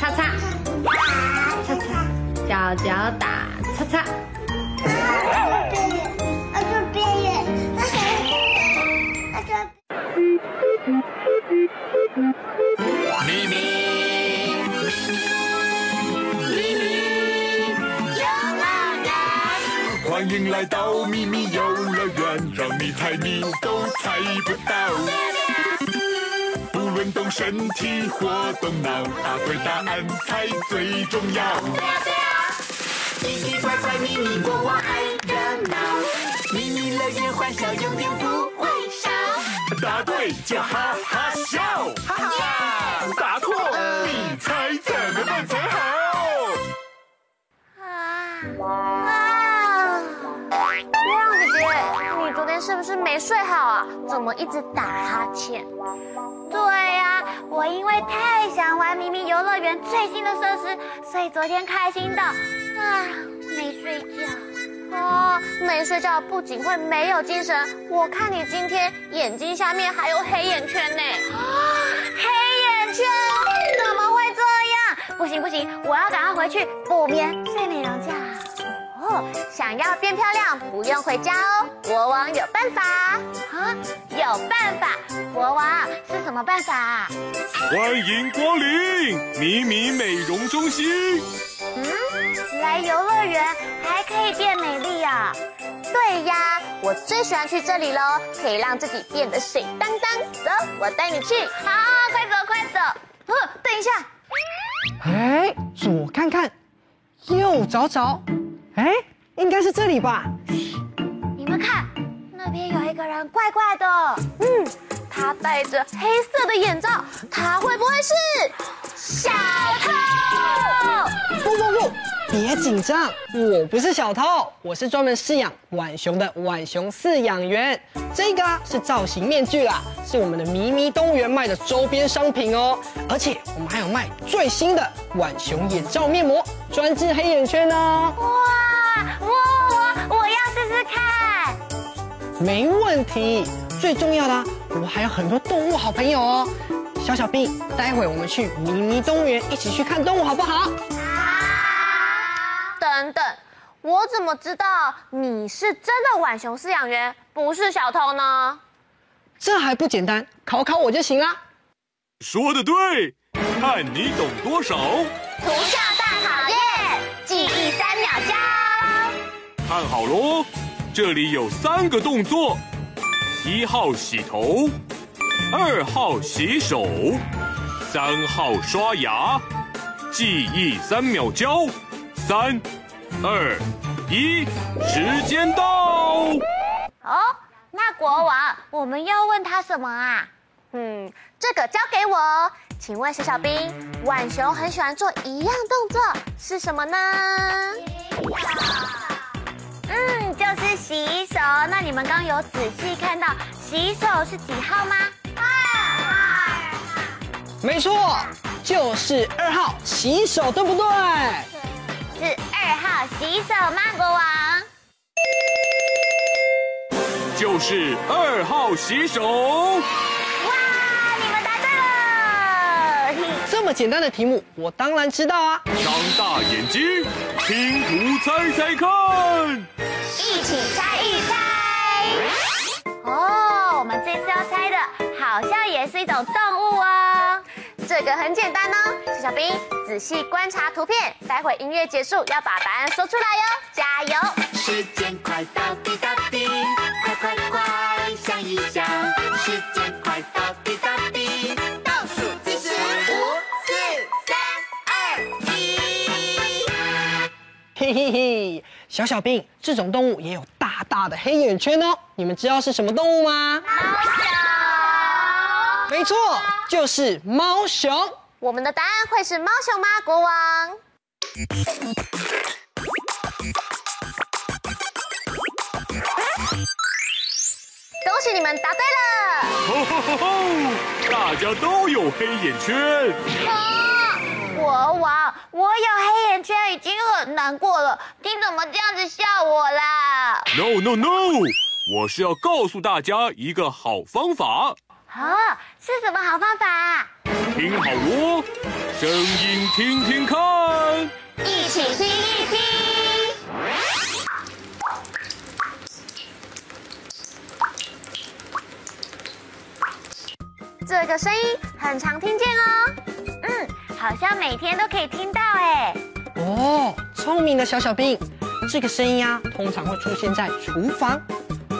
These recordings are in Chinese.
擦擦，擦擦，脚脚打擦擦。来到秘密游乐园，让你猜你都猜不到。不论动身体或动脑，答对答案才最重要。对呀对呀，奇奇怪怪咪咪国王爱热闹，咪咪乐园欢笑永远不会少。答对就哈哈笑，哈哈。答错，你猜怎么办才好？是不是没睡好啊？怎么一直打哈欠？对呀，我因为太想玩咪咪游乐园最新的设施，所以昨天开心的啊没睡觉。哦，没睡觉不仅会没有精神，我看你今天眼睛下面还有黑眼圈呢。啊黑眼圈怎么会这样？不行不行，我要赶快回去补眠睡美容觉。哦，想要变漂亮不用回家哦，国王有办法啊！有办法，国王是什么办法啊？欢迎光临米米美容中心。嗯，来游乐园还可以变美丽啊？对呀，我最喜欢去这里喽，可以让自己变得水当当。走，我带你去。好，快走快走。呃，等一下。哎，左看看，右找找。哎，应该是这里吧？你们看，那边有一个人怪怪的。嗯，他戴着黑色的眼罩，他会不会是小偷？不不不，别紧张，我不是小偷，我是专门饲养浣熊的浣熊饲养员。这个是造型面具啦，是我们的咪咪动物园卖的周边商品哦。而且我们还有卖最新的浣熊眼罩面膜，专治黑眼圈哦。哇，没问题，最重要的，我还有很多动物好朋友哦。小小兵，待会我们去迷你动物园一起去看动物好不好？好等等，我怎么知道你是真的浣熊饲养员，不是小偷呢？这还不简单，考考我就行了。说得对，看你懂多少。图像大考验，记忆三秒加。看好喽，这里有三个动作：一号洗头，二号洗手，三号刷牙。记忆三秒交，三。二一，时间到！哦，那国王，我们要问他什么啊？嗯，这个交给我。请问小小兵，浣熊很喜欢做一样动作，是什么呢？嗯，就是洗手。那你们刚有仔细看到洗手是几号吗？二号。没错，就是二号洗手，对不对？是二号洗手吗，国王？就是二号洗手。哇，你们答对了！这么简单的题目，我当然知道啊。张大眼睛，拼图猜猜看。一起猜一猜。哦，我们这次要猜的，好像也是一种动物哦。这个很简单哦，小小兵仔细观察图片，待会音乐结束要把答案说出来哟，加油！时间快到滴答滴，快快快想一想，时间快到嘿嘿，小小兵，这种动物也有大大的黑眼圈哦。你们知道是什么动物吗？猫熊。没错，就是猫熊。我们的答案会是猫熊吗？国王，恭喜你们答对了。吼吼吼吼，大家都有黑眼圈。啊，国王，我有黑眼圈已经很难过了，你怎么这样子笑我啦？No No No！我是要告诉大家一个好方法。啊，是什么好方法？听好哦，声音听听看，一起听一听。这个声音很常听见哦，嗯，好像每天都可以听到哎。哦，聪明的小小兵，这个声音啊，通常会出现在厨房、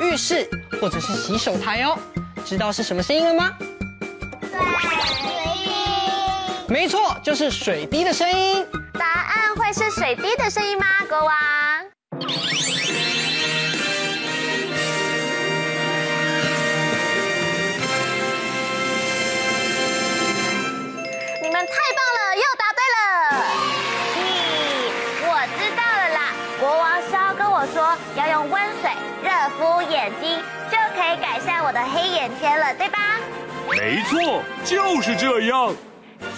浴室或者是洗手台哦。知道是什么声音了吗？水滴。没错，就是水滴的声音。答案会是水滴的声音吗，国王？对吧？没错，就是这样。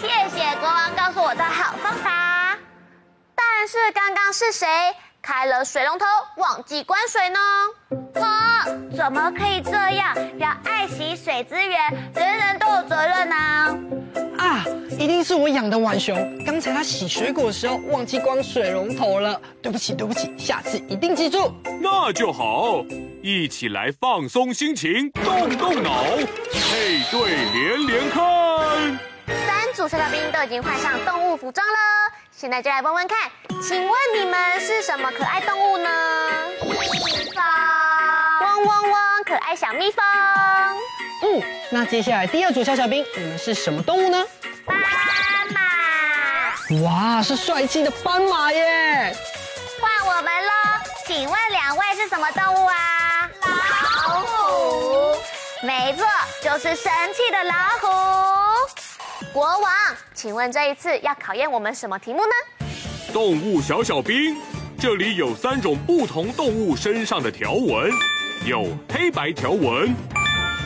谢谢国王告诉我的好方法。但是刚刚是谁开了水龙头忘记关水呢？啊，怎么可以这样？要爱惜水资源，人人都有责任呢、啊。啊，一定是我养的浣熊，刚才它洗水果的时候忘记关水龙头了。对不起，对不起，下次一定记住。那就好，一起来放松心情，动动脑，配对连连看。三组小小兵都已经换上动物服装了，现在就来问问看，请问你们是什么可爱动物呢？蜜蜂。嗡嗡嗡，可爱小蜜蜂。嗯，那接下来第二组小小兵，你们是什么动物呢？斑马。哇，是帅气的斑马耶！换我们喽，请问两位是什么动物啊？老虎。没错，就是神气的老虎。国王，请问这一次要考验我们什么题目呢？动物小小兵，这里有三种不同动物身上的条纹，有黑白条纹。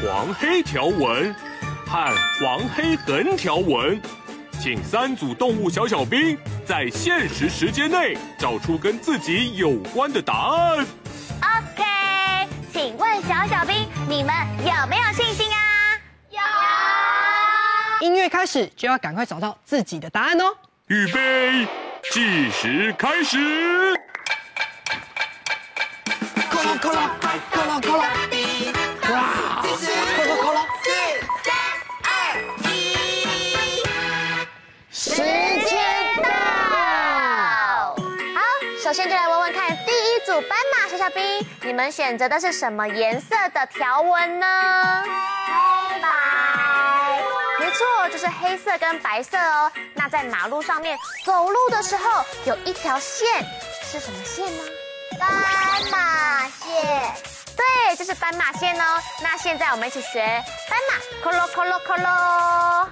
黄黑条纹和黄黑横条纹，请三组动物小小兵在限时时间内找出跟自己有关的答案。OK，请问小小兵，你们有没有信心啊？有。音乐开始就要赶快找到自己的答案哦。预备，计时开始。咯啦咯啦，咯啦咯啦啦啦啦，四三二一，时间到。好。首先就来问问看，第一组斑马小小兵，你们选择的是什么颜色的条纹呢？黑白。没错，就是黑色跟白色哦。那在马路上面走路的时候，有一条线，是什么线呢？斑马线。对，就是斑马线哦。那现在我们一起学斑马，咯咯咯咯咯咯，哈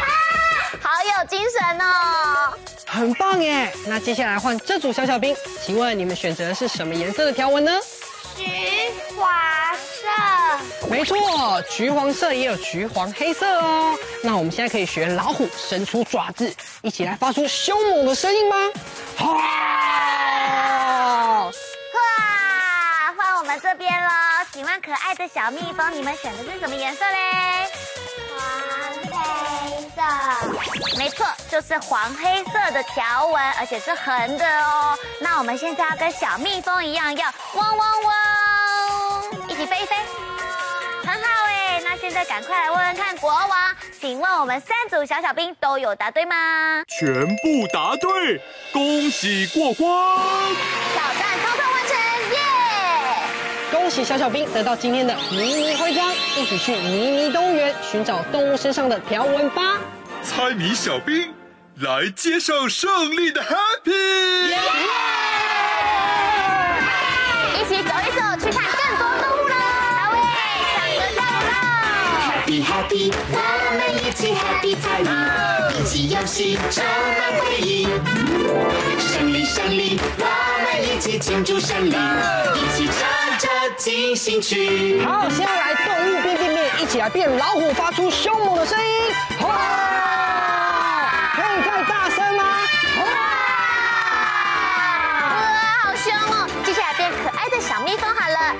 哈，好有精神哦。很棒耶！那接下来换这组小小兵，请问你们选择的是什么颜色的条纹呢？橘黄色。没错，橘黄色也有橘黄黑色哦。那我们现在可以学老虎伸出爪子，一起来发出凶猛的声音吗？好！哇！换我们这边了，请问可爱的小蜜蜂，你们选的是什么颜色嘞？没错，就是黄黑色的条纹，而且是横的哦。那我们现在要跟小蜜蜂一样，要嗡嗡嗡，一起飞一飞，赶快来问问看国王，请问我们三组小小兵都有答对吗？全部答对，恭喜过关！挑战通通完成，耶、yeah!！恭喜小小兵得到今天的迷你徽章，一起去迷你动物园寻找动物身上的条纹吧。猜谜小兵来接受胜利的 Happy！耶！！Happy Happy，我们一起 Happy 猜谜，一起游戏充满回忆。胜利胜利，我们一起庆祝胜利，一起唱着。进行曲。好，现在来动物变变变，一起来变老虎，发出凶猛的声音。哇！可以再大声吗？哇！哇，好凶哦！接下来变可爱的小蜜蜂好了，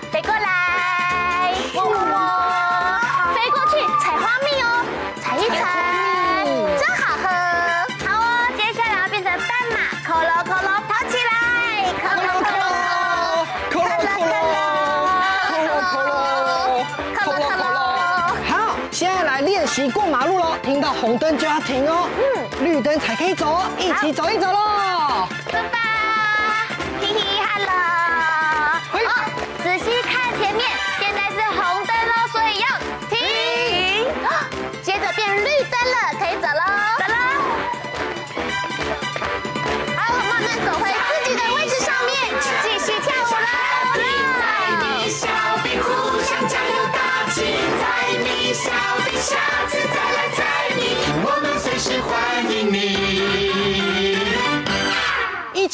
在来练习过马路喽，听到红灯就要停哦，嗯，绿灯才可以走哦，一起走一走喽。出发，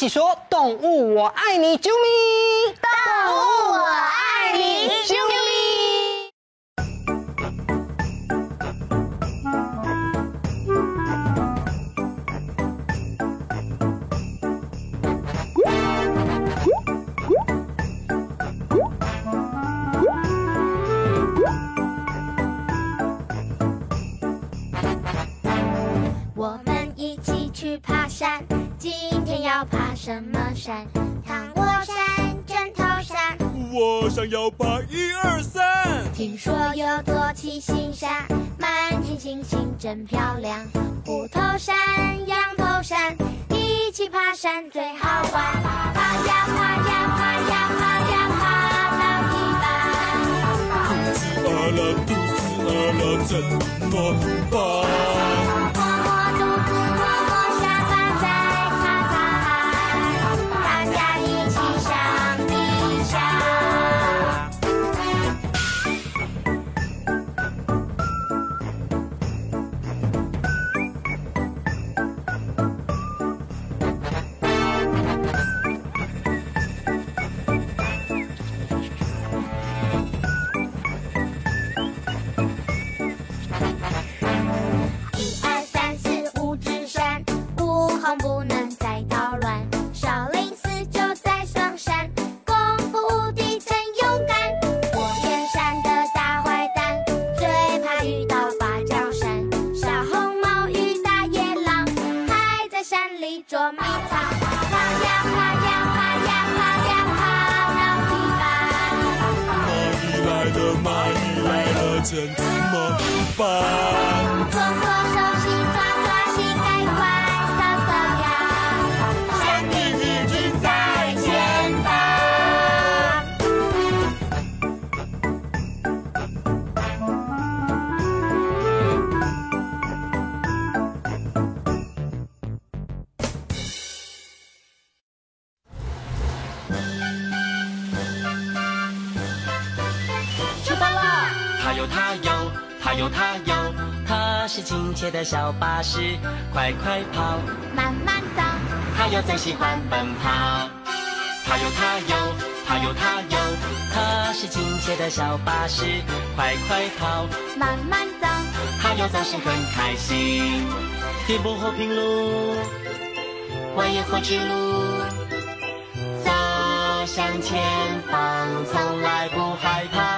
起说动物我爱你，啾咪！动物我爱你，啾咪。我们一起去爬山，今天要爬什么山？糖果山、枕头山。我想要爬一二三。听说有座七星山，满天星星真漂亮。虎头山、羊头山，一起爬山最好玩。爬呀爬呀爬呀爬呀爬到一半，肚子饿了，肚子饿了怎么办？来了它有它有，它有它有，它是亲切的小巴士，快快跑，慢慢走，它有最喜欢奔跑。它有它有，它有它有，它是亲切的小巴士，快快跑，慢慢走，它有总是很开心。颠簸和平路，蜿蜒或直路，走向前方，从来不害怕。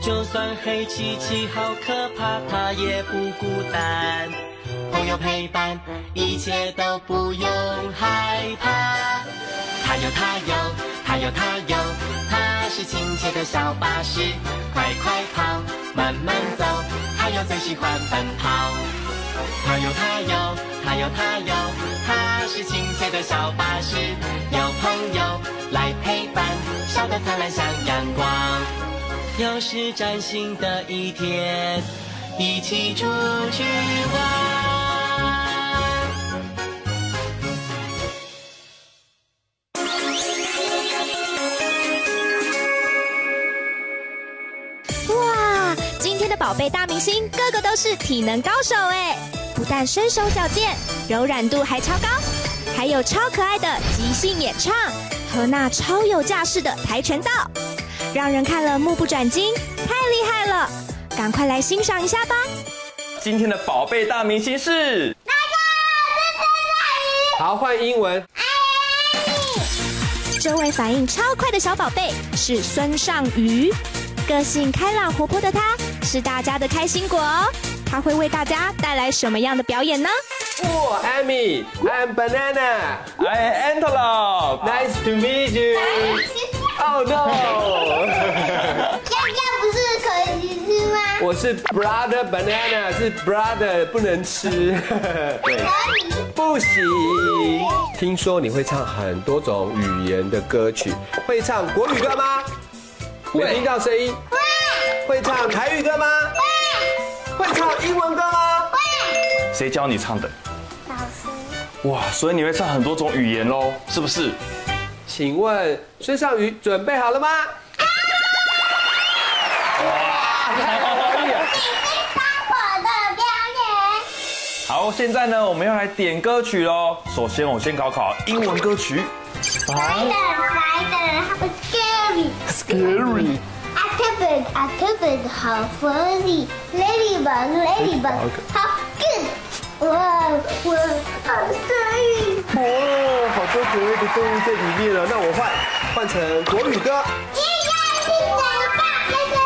就算黑漆漆好可怕，它也不孤单。朋友陪伴，一切都不用害怕。它有它有，它有它有，它是亲切的小巴士，快快跑，慢慢走，它有最喜欢奔跑。它有它有，它有它有，它是亲切的小巴士，有朋友来陪伴，笑得灿烂像阳光。又是崭新的一天，一起出去玩。哇，今天的宝贝大明星个个都是体能高手哎，不但身手矫健，柔软度还超高，还有超可爱的即兴演唱和那超有架势的跆拳道。让人看了目不转睛，太厉害了！赶快来欣赏一下吧。今天的宝贝大明星是大家好，好，换英文。这位反应超快的小宝贝是孙尚瑜，个性开朗活泼的他，是大家的开心果哦。他会为大家带来什么样的表演呢？我，Amy，I'm banana，I'm antelope，Nice to meet you。Oh no！要要不是可以吃吗？我是 brother banana，是 brother 不能吃。对，不行。听说你会唱很多种语言的歌曲，会唱国语歌吗？没听到声音。会。会唱台语歌吗？会。会唱英文歌吗？会。谁教你唱的？老师。哇，所以你会唱很多种语言喽，是不是？请问孙尚宇准备好了吗？好，现在呢，我们要来点歌曲喽。首先，我先考考英文歌曲。Spider, spider, how scary. Scary. Octopus, octopus, how funny. Ladybug, ladybug, how good. 哇，我好声哦，好多可爱的动物在里面了。那我换换成国语歌。一呀，一人大哥哥，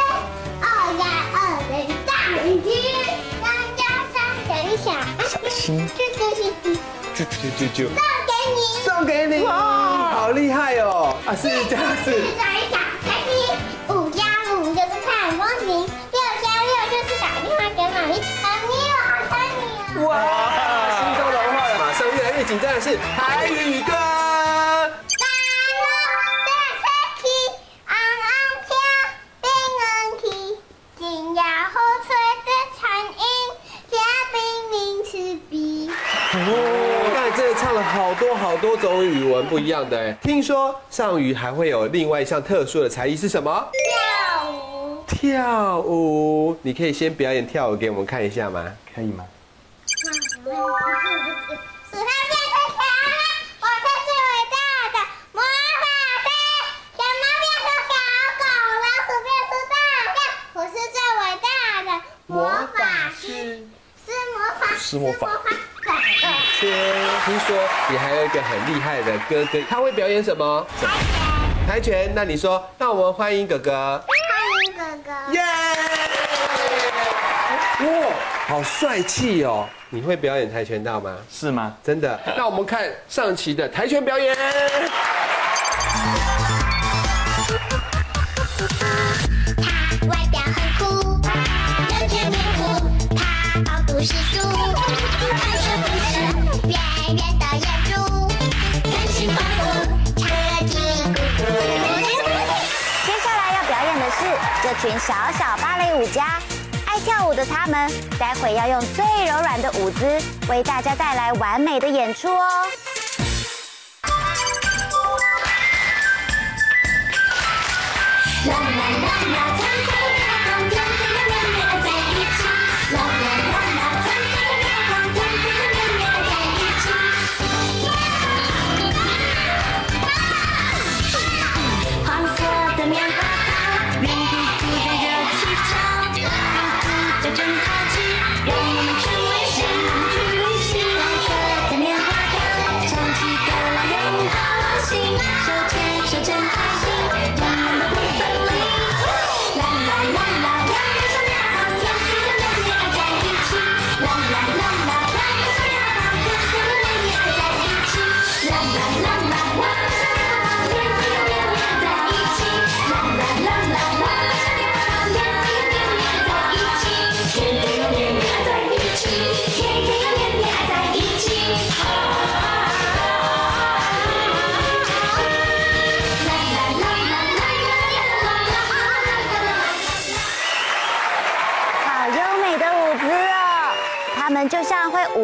二呀二人大雨天，三呀三人小。小心。这个是啾啾啾啾。送给你。送给你。哇，好厉害哦！啊，是这样是。哇，心中融化了。马上越来越紧张的是台语歌。哦，刚才真的唱了好多好多种语文不一样的哎。听说尚瑜还会有另外一项特殊的才艺是什么？跳舞。跳舞，你可以先表演跳舞给我们看一下吗？可以吗？使它变成小猫，我是最伟大的魔法师。小猫变成小狗，老鼠变成大象，我是最伟大的魔法师。是魔法，是魔法。先听说你还有一个很厉害的哥哥，他会表演什么？跆拳。跆拳，那你说，那我们欢迎哥哥。欢迎哥哥。耶！哇，好帅气哦！你会表演跆拳道吗？是吗？真的。那我们看上期的跆拳表演。他外表很酷，他圆圆的眼珠，人心丰富，车技鼓鼓。接下来要表演的是这群小小芭蕾舞家，的他们，待会要用最柔软的舞姿为大家带来完美的演出哦。啦啦啦啦，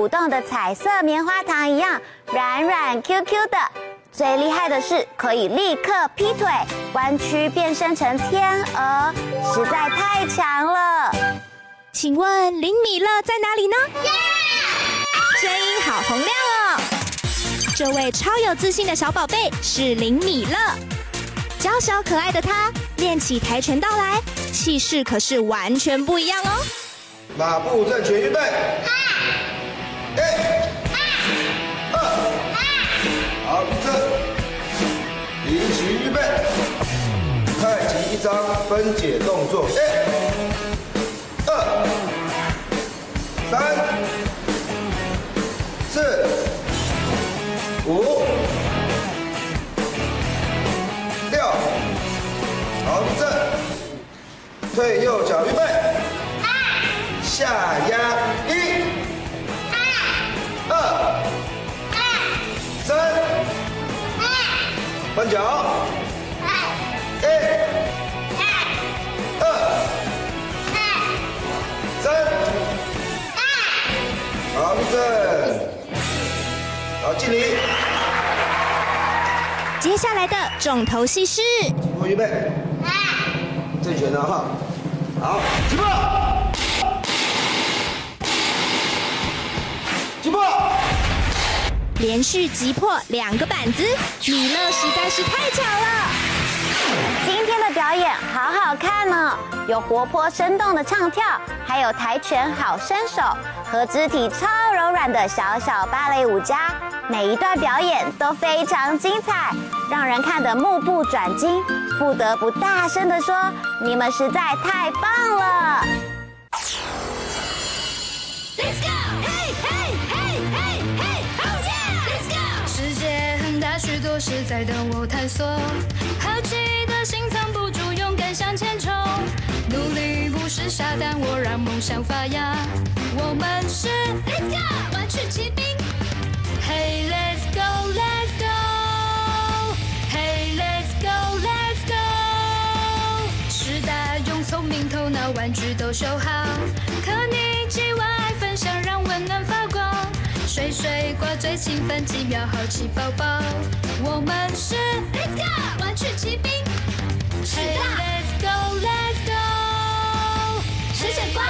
动的彩色棉花糖一样，软软 Q Q 的。最厉害的是可以立刻劈腿，弯曲变身成天鹅，实在太强了。请问林米乐在哪里呢？声音好洪亮哦！这位超有自信的小宝贝是林米乐。娇小可爱的他练起跆拳道来，气势可是完全不一样哦。马步正拳，预备。一、二二，好，正，起形预备，快起一张，分解动作。一、二、三、四、五、六，好，正，退右脚，预备，下压。换脚，一，二，三，好，立正，好，敬礼。接下来的重头戏是，预备，正拳的哈，好，起步。连续击破两个板子，米勒实在是太巧了。今天的表演好好看呢，有活泼生动的唱跳，还有跆拳好身手和肢体超柔软的小小芭蕾舞家，每一段表演都非常精彩，让人看得目不转睛，不得不大声地说：你们实在太棒了！许多事在等我探索，好奇的心藏不住，勇敢向前冲。努力不是傻蛋，我让梦想发芽。我们是 Let's go，万曲齐兵。Hey Let's go Let's go Hey Let's go Let's go。师大用聪明头脑，玩具都修好。可你既爱分享，让温暖。水水挂最兴奋，几秒好奇宝宝。我们是 Let's go，玩具骑兵。Hey Let's go Let's go，水水挂。